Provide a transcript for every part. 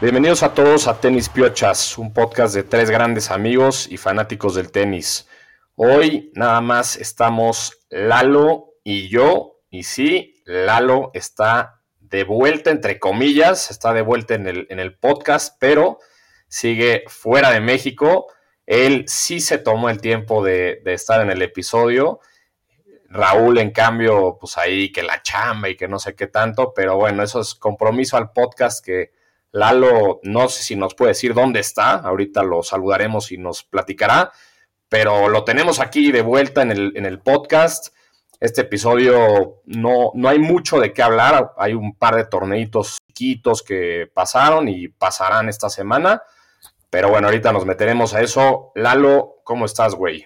Bienvenidos a todos a Tenis Piochas, un podcast de tres grandes amigos y fanáticos del tenis. Hoy nada más estamos Lalo y yo, y sí, Lalo está de vuelta, entre comillas, está de vuelta en el, en el podcast, pero sigue fuera de México. Él sí se tomó el tiempo de, de estar en el episodio. Raúl, en cambio, pues ahí que la chamba y que no sé qué tanto, pero bueno, eso es compromiso al podcast que Lalo, no sé si nos puede decir dónde está, ahorita lo saludaremos y nos platicará, pero lo tenemos aquí de vuelta en el, en el podcast. Este episodio no, no hay mucho de qué hablar, hay un par de torneitos chiquitos que pasaron y pasarán esta semana, pero bueno, ahorita nos meteremos a eso. Lalo, ¿cómo estás, güey?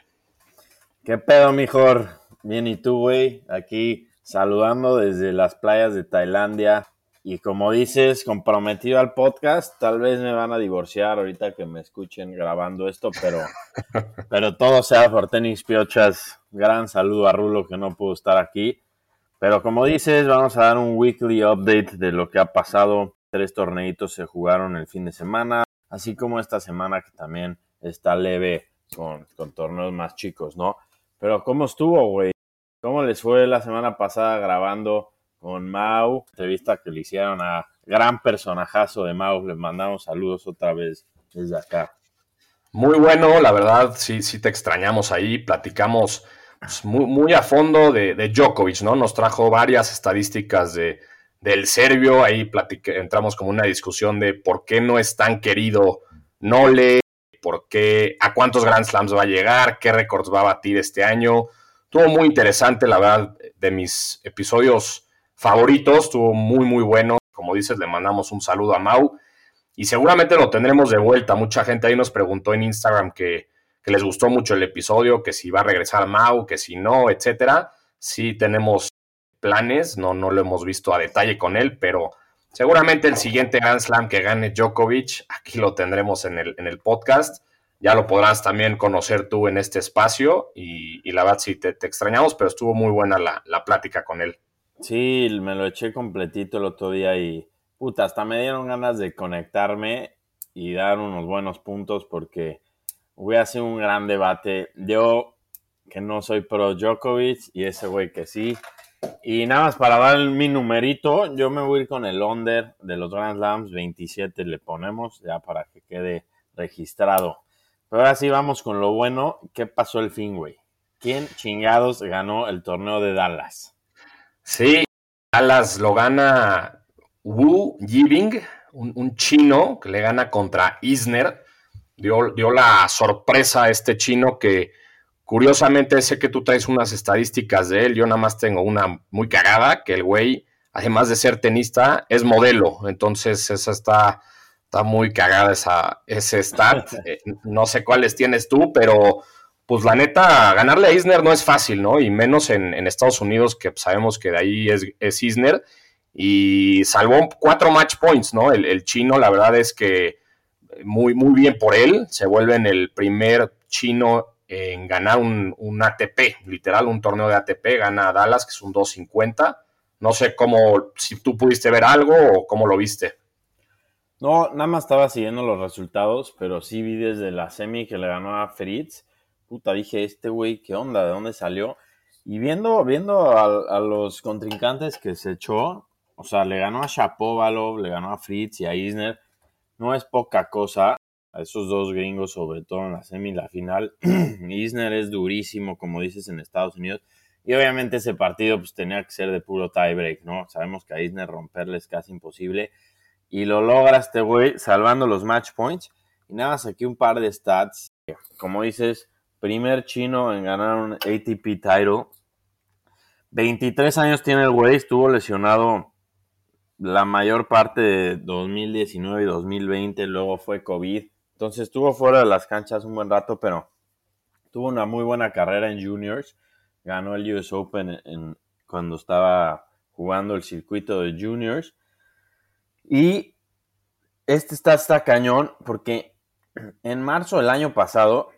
¿Qué pedo, mejor? Bien, ¿y tú, güey? Aquí saludando desde las playas de Tailandia, y como dices, comprometido al podcast, tal vez me van a divorciar ahorita que me escuchen grabando esto, pero, pero todo sea por tenis piochas. Gran saludo a Rulo que no pudo estar aquí. Pero como dices, vamos a dar un weekly update de lo que ha pasado. Tres torneitos se jugaron el fin de semana, así como esta semana que también está leve con, con torneos más chicos, ¿no? Pero ¿cómo estuvo, güey? ¿Cómo les fue la semana pasada grabando? Con Mau, entrevista que le hicieron a gran personajazo de Mau, les mandamos saludos otra vez desde acá. Muy bueno, la verdad, sí, sí te extrañamos ahí, platicamos pues, muy, muy, a fondo de, Djokovic, ¿no? Nos trajo varias estadísticas de, del serbio, ahí entramos como una discusión de por qué no es tan querido Nole, por qué, a cuántos Grand Slams va a llegar, qué récords va a batir este año. Estuvo muy interesante, la verdad, de mis episodios favoritos, estuvo muy, muy bueno. Como dices, le mandamos un saludo a Mau y seguramente lo tendremos de vuelta. Mucha gente ahí nos preguntó en Instagram que, les gustó mucho el episodio, que si va a regresar Mau, que si no, etcétera. Sí tenemos planes, no, no lo hemos visto a detalle con él, pero seguramente el siguiente Grand Slam que gane Djokovic, aquí lo tendremos en el, en el podcast. Ya lo podrás también conocer tú en este espacio y, la verdad sí te, extrañamos, pero estuvo muy buena la, la plática con él. Sí, me lo eché completito el otro día y puta, hasta me dieron ganas de conectarme y dar unos buenos puntos porque voy a hacer un gran debate. Yo que no soy pro Djokovic y ese güey que sí. Y nada más para dar mi numerito, yo me voy a ir con el under de los Grand Slams, 27 le ponemos, ya para que quede registrado. Pero ahora sí vamos con lo bueno. ¿Qué pasó el fin, güey? ¿Quién chingados ganó el torneo de Dallas? Sí, Dallas lo gana Wu Yibing, un, chino que le gana contra Isner. Dio, dio, la sorpresa a este chino que curiosamente sé que tú traes unas estadísticas de él, yo nada más tengo una muy cagada, que el güey, además de ser tenista, es modelo. Entonces esa está, está muy cagada esa, ese stat. Eh, no sé cuáles tienes tú, pero pues la neta, ganarle a Isner no es fácil, ¿no? Y menos en, Estados Unidos, que sabemos que de ahí es, Isner. Y salvó cuatro match points, ¿no? El, chino, la verdad es que muy, muy bien por él. Se vuelve en el primer chino en ganar un, un, ATP, literal, un torneo de ATP. Gana a Dallas, que es un 250. No sé cómo, si tú pudiste ver algo o cómo lo viste. No, nada más estaba siguiendo los resultados, pero sí vi desde la semi que le ganó a Fritz puta, dije, este güey, ¿qué onda? ¿De dónde salió? Y viendo, viendo a, los contrincantes que se echó, o sea, le ganó a Shapovalov, le ganó a Fritz y a Isner, no es poca cosa. A esos dos gringos, sobre todo en la semi y la final. Isner es durísimo, como dices, en Estados Unidos. Y obviamente ese partido pues tenía que ser de puro tiebreak, ¿no? Sabemos que a Isner romperle es casi imposible. Y lo logra este güey salvando los match points. Y nada más aquí un par de stats. Como dices, primer chino en ganar un ATP title. 23 años tiene el güey, estuvo lesionado la mayor parte de 2019 y 2020, luego fue COVID. Entonces estuvo fuera de las canchas un buen rato, pero tuvo una muy buena carrera en juniors. Ganó el US Open cuando estaba jugando el circuito de juniors. Y este está, está cañón porque en marzo del año pasado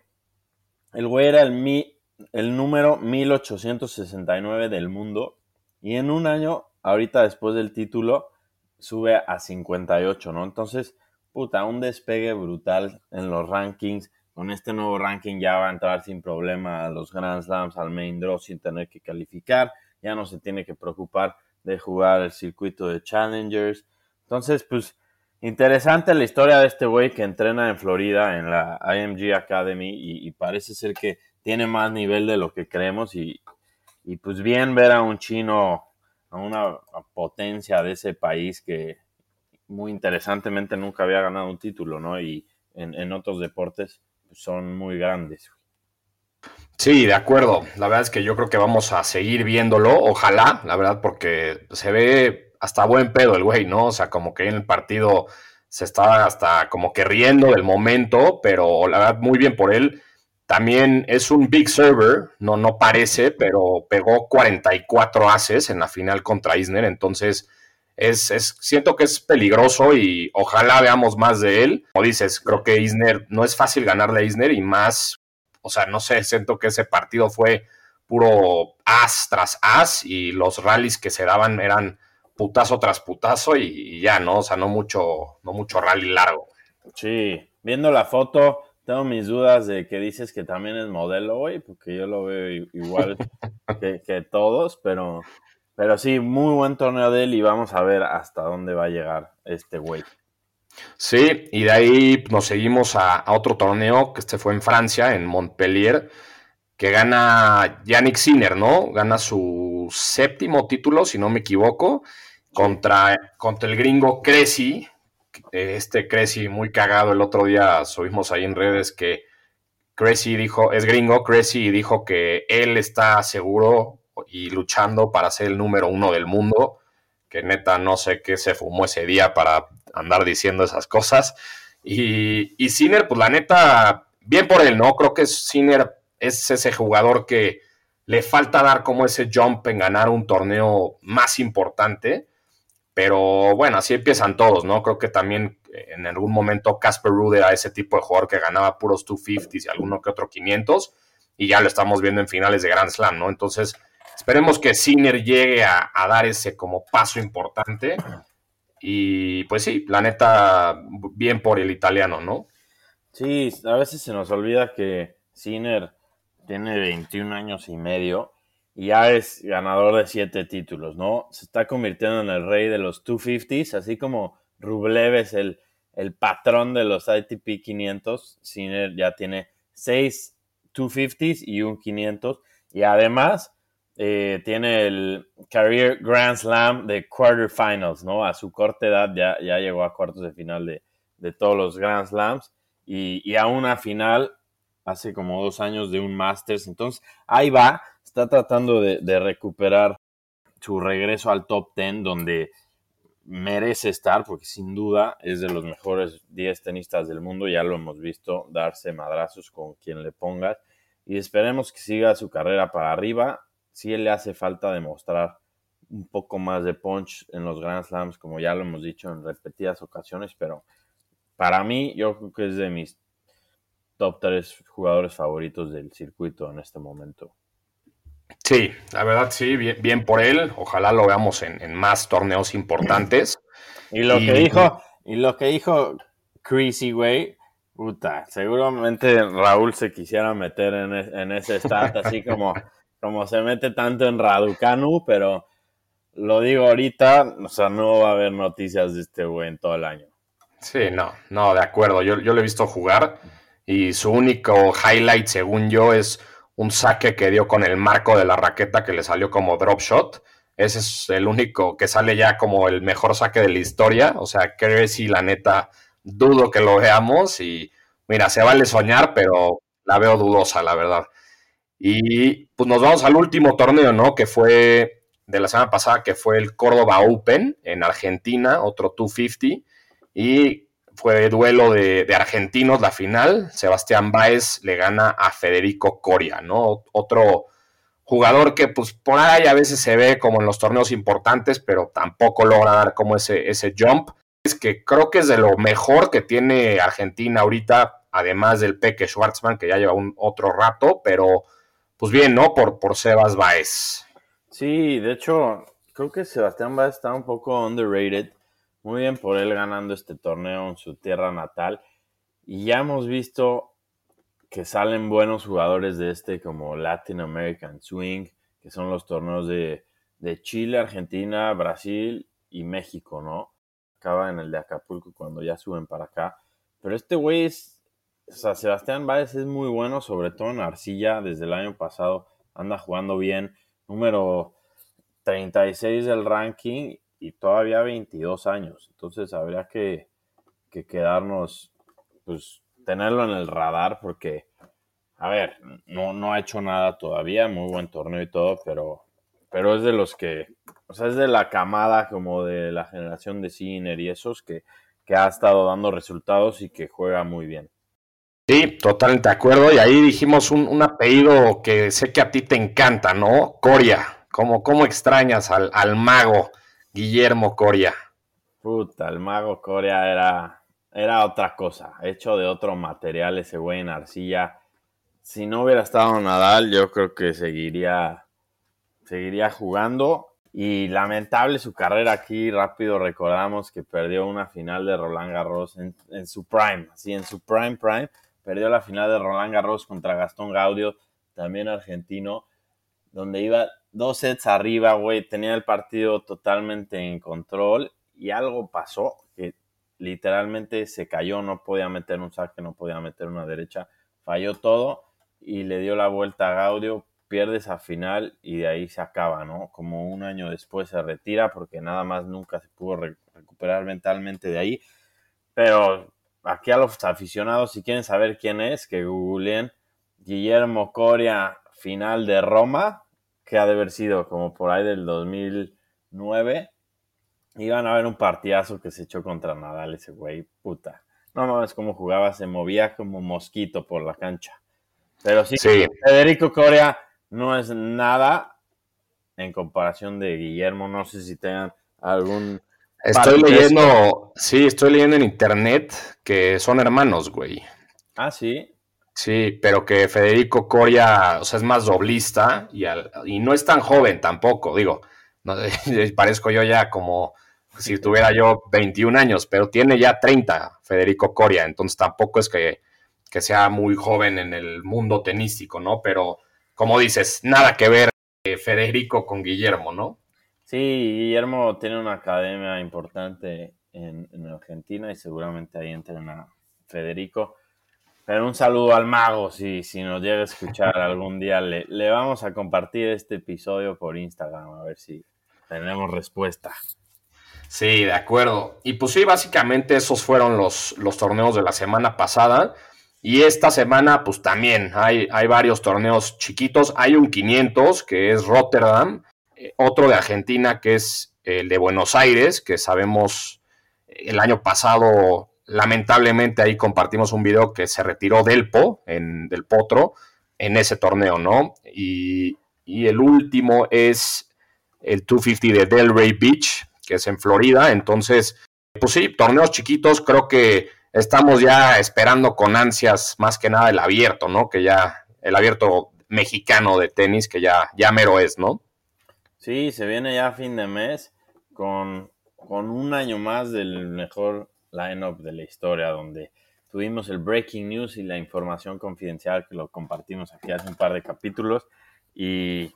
el güey era el, el número 1869 del mundo. Y en un año, ahorita después del título, sube a 58, ¿no? Entonces, puta, un despegue brutal en los rankings. Con este nuevo ranking ya va a entrar sin problema a los Grand Slams, al main draw sin tener que calificar. Ya no se tiene que preocupar de jugar el circuito de Challengers. Entonces, pues, interesante la historia de este güey que entrena en Florida en la IMG Academy y, parece ser que tiene más nivel de lo que creemos y, pues bien ver a un chino, a una potencia de ese país que muy interesantemente nunca había ganado un título, ¿no? Y en, otros deportes son muy grandes. Sí, de acuerdo. La verdad es que yo creo que vamos a seguir viéndolo, ojalá, la verdad, porque se ve hasta buen pedo el güey, ¿no? O sea, como que en el partido se estaba hasta como que riendo del momento, pero la verdad, muy bien por él. También es un big server, no, no parece, pero pegó 44 haces en la final contra Isner, entonces es, es, siento que es peligroso y ojalá veamos más de él. Como dices, creo que Isner, no es fácil ganarle a Isner y más, o sea, no sé, siento que ese partido fue puro as tras as y los rallies que se daban eran putazo tras putazo y, ya, ¿no? O sea, no mucho, no mucho rally largo. Sí, viendo la foto, tengo mis dudas de que dices que también es modelo, güey, porque yo lo veo igual que, que, todos, pero pero sí, muy buen torneo de él y vamos a ver hasta dónde va a llegar este güey. Sí, y de ahí nos seguimos a, otro torneo que este fue en Francia, en Montpellier, que gana Yannick Sinner, ¿no? Gana su séptimo título, si no me equivoco, contra, contra el gringo Cressy. Este Cressy muy cagado el otro día subimos ahí en redes que Cressy dijo, es gringo, Cressy dijo que él está seguro y luchando para ser el número uno del mundo, que neta no sé qué se fumó ese día para andar diciendo esas cosas. Y, y Sinner, pues la neta, bien por él, ¿no? Creo que Sinner es ese jugador que le falta dar como ese jump en ganar un torneo más importante. Pero bueno, así empiezan todos, ¿no? Creo que también en algún momento Casper Ruud era ese tipo de jugador que ganaba puros 250s y alguno que otro 500, y ya lo estamos viendo en finales de Grand Slam, ¿no? Entonces, Esperemos que Sinner llegue a, dar ese como paso importante. Y pues sí, la neta, bien por el italiano, ¿no? Sí, a veces se nos olvida que Sinner tiene 21 años y medio y ya es ganador de siete títulos, ¿no? Se está convirtiendo en el rey de los 250s, así como Rublev es el, el patrón de los ITP 500. Sinner ya tiene seis 250s y un 500. Y además eh, tiene el Career Grand Slam de Quarterfinals, ¿no? A su corta edad ya, ya llegó a cuartos de final de, de todos los Grand Slams y, y, a una final hace como dos años de un Masters. Entonces, ahí va, está tratando de, recuperar su regreso al top 10, donde merece estar, porque sin duda es de los mejores 10 tenistas del mundo, ya lo hemos visto darse madrazos con quien le pongas, y esperemos que siga su carrera para arriba, sí le hace falta demostrar un poco más de punch en los Grand Slams, como ya lo hemos dicho en repetidas ocasiones, pero para mí yo creo que es de mis top tres jugadores favoritos del circuito en este momento. Sí, la verdad sí, bien, por él. Ojalá lo veamos en, más torneos importantes. y lo que dijo, y lo que dijo Chrissy, güey, puta, seguramente Raúl se quisiera meter en, en ese stat, así como como se mete tanto en Raducanu, pero lo digo ahorita, o sea, no va a haber noticias de este güey en todo el año. Sí, no, no, de acuerdo. Yo, yo lo he visto jugar y su único highlight, según yo, es un saque que dio con el marco de la raqueta que le salió como drop shot. Ese es el único que sale ya como el mejor saque de la historia. O sea, si la neta, dudo que lo veamos. Y mira, se vale soñar, pero la veo dudosa, la verdad. Y pues nos vamos al último torneo, ¿no? Que fue de la semana pasada, que fue el Córdoba Open en Argentina, otro 250. Y fue duelo de, argentinos la final. Sebastián Báez le gana a Federico Coria, ¿no? Otro jugador que pues por ahí a veces se ve como en los torneos importantes, pero tampoco logra dar como ese, ese jump. Es que creo que es de lo mejor que tiene Argentina ahorita, además del Peque Schwartzman, que ya lleva un otro rato, pero pues bien, ¿no? Por, por Sebas Baez. Sí, de hecho, creo que Sebastián Baez está un poco underrated muy bien por él ganando este torneo en su tierra natal. Y ya hemos visto que salen buenos jugadores de este como Latin American Swing, que son los torneos de, de Chile, Argentina, Brasil y México, ¿no? Acaba en el de Acapulco cuando ya suben para acá. Pero este güey es, o sea, Sebastián Báez es muy bueno, sobre todo en arcilla, desde el año pasado anda jugando bien, número 36 del ranking y todavía 22 años. Entonces habría que, que quedarnos, pues tenerlo en el radar porque, a ver, no, no ha hecho nada todavía, muy buen torneo y todo, pero, pero es de los que, o sea, es de la camada como de la generación de Sinner y esos que, que ha estado dando resultados y que juega muy bien. Sí, totalmente de acuerdo. Y ahí dijimos un, un, apellido que sé que a ti te encanta, ¿no? Coria. ¿Cómo, cómo extrañas al, al mago Guillermo Coria? Puta, el mago Coria era, era otra cosa, hecho de otro material ese güey en arcilla. Si no hubiera estado Nadal, yo creo que seguiría, seguiría jugando. Y lamentable su carrera aquí, rápido recordamos que perdió una final de Roland Garros en, en su prime, así en su prime prime, perdió la final de Roland Garros contra Gastón Gaudio, también argentino, donde iba dos sets arriba, güey, tenía el partido totalmente en control y algo pasó que literalmente se cayó, no podía meter un saque, no podía meter una derecha, falló todo y le dio la vuelta a Gaudio, pierde esa final y de ahí se acaba, ¿no? Como un año después se retira porque nada más nunca se pudo re recuperar mentalmente de ahí. Pero aquí a los aficionados, si quieren saber quién es, que googleen Guillermo Coria, final de Roma, que ha de haber sido como por ahí del 2009 Iban a ver un partidazo que se echó contra Nadal ese güey, puta. No mames cómo jugaba, se movía como mosquito por la cancha. Pero sí, sí, Federico Corea no es nada en comparación de Guillermo. No sé si tengan algún. Estoy leyendo, sí, estoy leyendo en internet que son hermanos, güey. Ah, sí. Sí, pero que Federico Coria, o sea, es más doblista y, al, y no es tan joven tampoco, digo. No, parezco yo ya como si tuviera yo 21 años, pero tiene ya 30 Federico Coria, entonces tampoco es que, que, sea muy joven en el mundo tenístico, ¿no? Pero como dices, nada que ver eh, Federico con Guillermo, ¿no? Sí, Guillermo tiene una academia importante en, en Argentina y seguramente ahí entrena Federico. Pero un saludo al mago, si, si nos llega a escuchar algún día, le, le vamos a compartir este episodio por Instagram, a ver si tenemos respuesta. Sí, de acuerdo. Y pues sí, básicamente esos fueron los, los torneos de la semana pasada. Y esta semana, pues también hay, hay varios torneos chiquitos. Hay un 500 que es Rotterdam, eh, otro de Argentina que es el de Buenos Aires, que sabemos el año pasado, lamentablemente ahí compartimos un video que se retiró Delpo, en, del Potro, en ese torneo, ¿no? Y, y el último es el 250 de Delray Beach, que es en Florida. Entonces, pues sí, torneos chiquitos, creo que estamos ya esperando con ansias más que nada el abierto, ¿no? Que ya, el abierto mexicano de tenis, que ya, ya mero es, ¿no? Sí, se viene ya a fin de mes con, con un año más del mejor lineup de la historia, donde tuvimos el breaking news y la información confidencial que lo compartimos aquí hace un par de capítulos y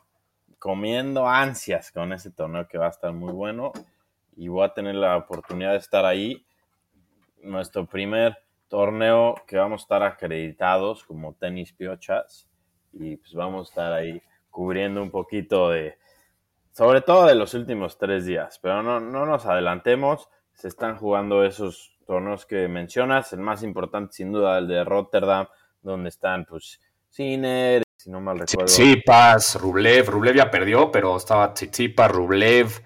comiendo ansias con ese torneo que va a estar muy bueno y voy a tener la oportunidad de estar ahí. Nuestro primer torneo que vamos a estar acreditados como tenis piochas y pues vamos a estar ahí cubriendo un poquito de, sobre todo de los últimos tres días, pero no, no nos adelantemos, se están jugando esos torneos que mencionas, el más importante sin duda el de Rotterdam, donde están pues Sinner, si no mal recuerdo. Tsitsipas, Rublev, Rublev ya perdió, pero estaba Tsitsipas, Rublev,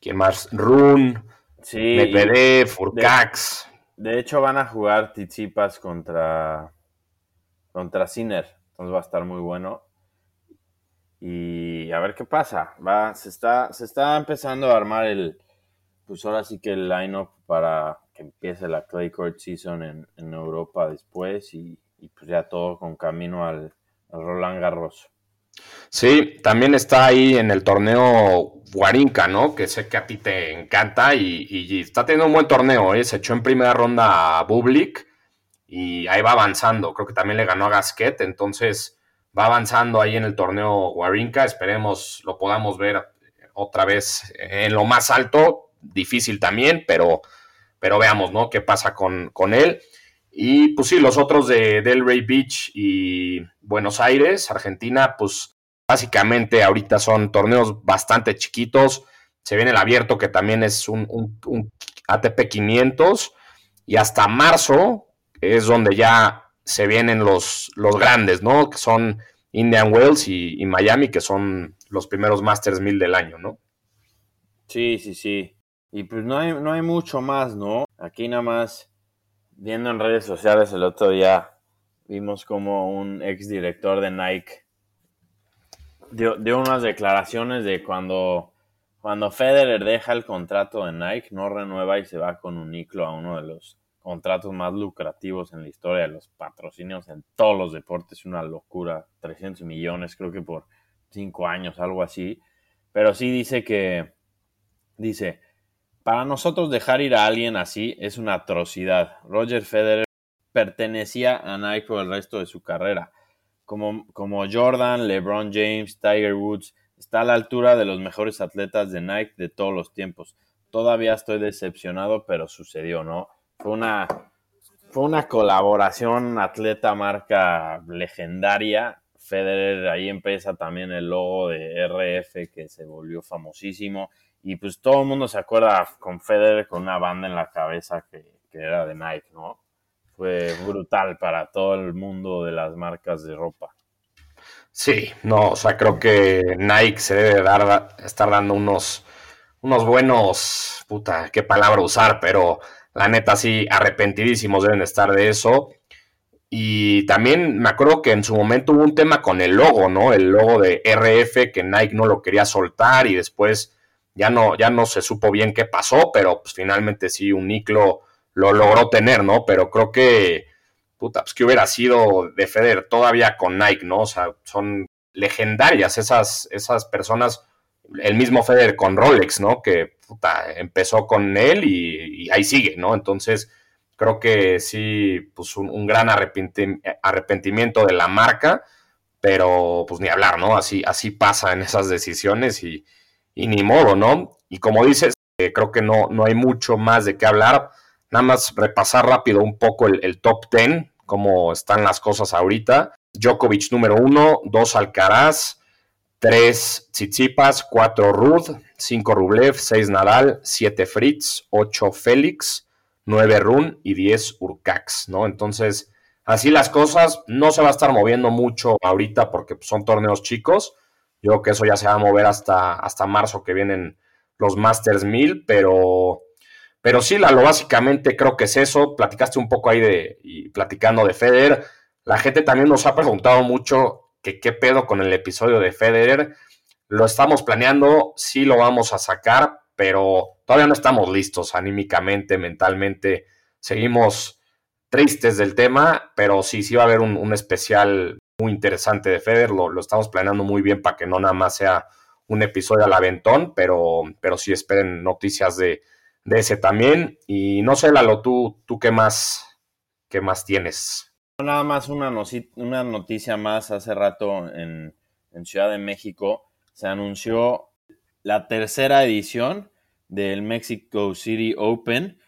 ¿Quién más? Run, sí, Medvedev, Furcax. De, de, hecho, van a jugar Tizipas contra, contra Sinner. Entonces va a estar muy bueno. Y a ver qué pasa. Va, se, está, se está empezando a armar el. Pues ahora sí que el line-up para que empiece la Clay Court Season en, en Europa después. Y, y, pues ya todo con camino al, Roland Garros. Sí, también está ahí en el torneo Guarinca, ¿no? Que sé que a ti te encanta y, está teniendo un buen torneo, ¿eh? Se echó en primera ronda a Bublik y ahí va avanzando. Creo que también le ganó a Gasquet, entonces va avanzando ahí en el torneo Guarinca. Esperemos lo podamos ver otra vez en lo más alto. Difícil también, pero, pero veamos, ¿no? ¿Qué pasa con, con él? Y pues sí, los otros de Delray Beach y Buenos Aires, Argentina, pues Básicamente ahorita son torneos bastante chiquitos. Se viene el abierto que también es un, ATP 500 y hasta marzo es donde ya se vienen los, los grandes, ¿no? Que son Indian Wells y, Miami, que son los primeros Masters 1000 del año, ¿no? Sí, sí, sí. Y pues no hay, no hay mucho más, ¿no? Aquí nada más viendo en redes sociales el otro día vimos como un ex director de Nike dio, unas declaraciones de cuando, cuando Federer deja el contrato de Nike, no renueva y se va con un Niclo a uno de los contratos más lucrativos en la historia de los patrocinios en todos los deportes. Una locura, 300 millones creo que por 5 años, algo así. Pero sí dice que, dice, para nosotros dejar ir a alguien así es una atrocidad. Roger Federer pertenecía a Nike por el resto de su carrera como, como Jordan, LeBron James, Tiger Woods, está a la altura de los mejores atletas de Nike de todos los tiempos. Todavía estoy decepcionado, pero sucedió, ¿no? Fue una, fue una colaboración atleta-marca legendaria. Federer, ahí empieza también el logo de RF que se volvió famosísimo. Y pues todo el mundo se acuerda con Federer con una banda en la cabeza que, que era de Nike, ¿no? fue brutal para todo el mundo de las marcas de ropa. Sí, no, o sea, creo que Nike se debe dar, estar dando unos, unos buenos, puta, qué palabra usar, pero la neta sí, arrepentidísimos deben estar de eso. Y también me acuerdo que en su momento hubo un tema con el logo, ¿no? El logo de RF, que Nike no lo quería soltar y después ya no, ya no se supo bien qué pasó, pero pues finalmente sí, un Niclo lo logró tener, ¿no? Pero creo que, puta, pues que hubiera sido de Federer todavía con Nike, ¿no? O sea, son legendarias esas, esas personas. El mismo Federer con Rolex, ¿no? Que, puta, empezó con él y, ahí sigue, ¿no? Entonces, creo que sí, pues un, gran arrepentimiento de la marca, pero pues ni hablar, ¿no? Así, así pasa en esas decisiones y, y ni modo, ¿no? Y como dices, eh, creo que no, no hay mucho más de qué hablar. Nada más repasar rápido un poco el, top 10, cómo están las cosas ahorita. Djokovic número 1, 2 Alcaraz, 3 Tsitsipas, 4 Rud, 5 Rublev, 6 Nadal, 7 Fritz, 8 Félix, 9 Run y 10 Urcax, ¿no? Entonces, así las cosas, no se va a estar moviendo mucho ahorita porque son torneos chicos. Yo creo que eso ya se va a mover hasta, hasta marzo que vienen los Masters 1000, pero pero sí, Lalo, básicamente creo que es eso. Platicaste un poco ahí de, y platicando de Federer. La gente también nos ha preguntado mucho que qué pedo con el episodio de Federer. Lo estamos planeando, sí lo vamos a sacar, pero todavía no estamos listos anímicamente, mentalmente. Seguimos tristes del tema, pero sí, sí va a haber un, especial muy interesante de Federer. Lo, estamos planeando muy bien para que no nada más sea un episodio al aventón, pero, pero sí esperen noticias de, de ese también. Y no sé, Lalo, tú, tú qué más, qué más tienes. Nada más una, una noticia más hace rato en, Ciudad de México se anunció la tercera edición del Mexico City Open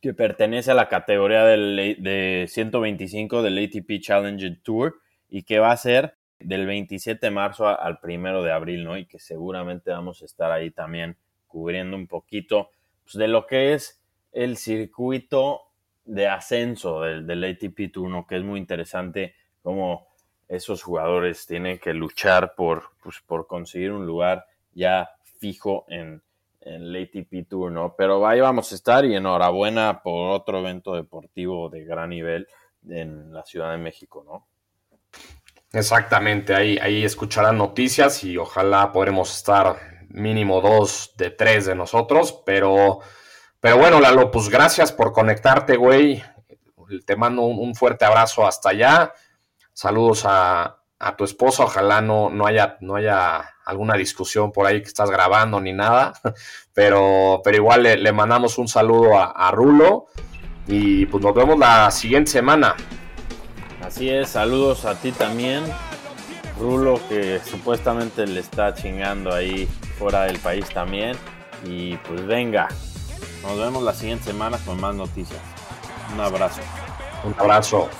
que pertenece a la categoría del, de 125 del ATP Challenger Tour y que va a ser del 27 de marzo al 1 de abril, ¿no? Y que seguramente vamos a estar ahí también cubriendo un poquito pues, de lo que es el circuito de ascenso del, ATP Tour, que es muy interesante cómo esos jugadores tienen que luchar por, pues, por conseguir un lugar ya fijo en, en, el ATP Tour, ¿no? Pero ahí vamos a estar y enhorabuena por otro evento deportivo de gran nivel en la Ciudad de México, ¿no? Exactamente, ahí, ahí escucharán noticias y ojalá podremos estar mínimo dos de tres de nosotros, pero, pero bueno, Lalo, pues gracias por conectarte, güey. Te mando un, fuerte abrazo hasta allá. Saludos a, a tu esposa, ojalá no, no, haya, no haya alguna discusión por ahí que estás grabando ni nada, pero, pero igual le, mandamos un saludo a, a, Rulo y pues nos vemos la siguiente semana. Así es, saludos a ti también, Rulo, que supuestamente le está chingando ahí fuera del país también, y pues venga, nos vemos la siguiente semana con más noticias. Un abrazo. Un abrazo.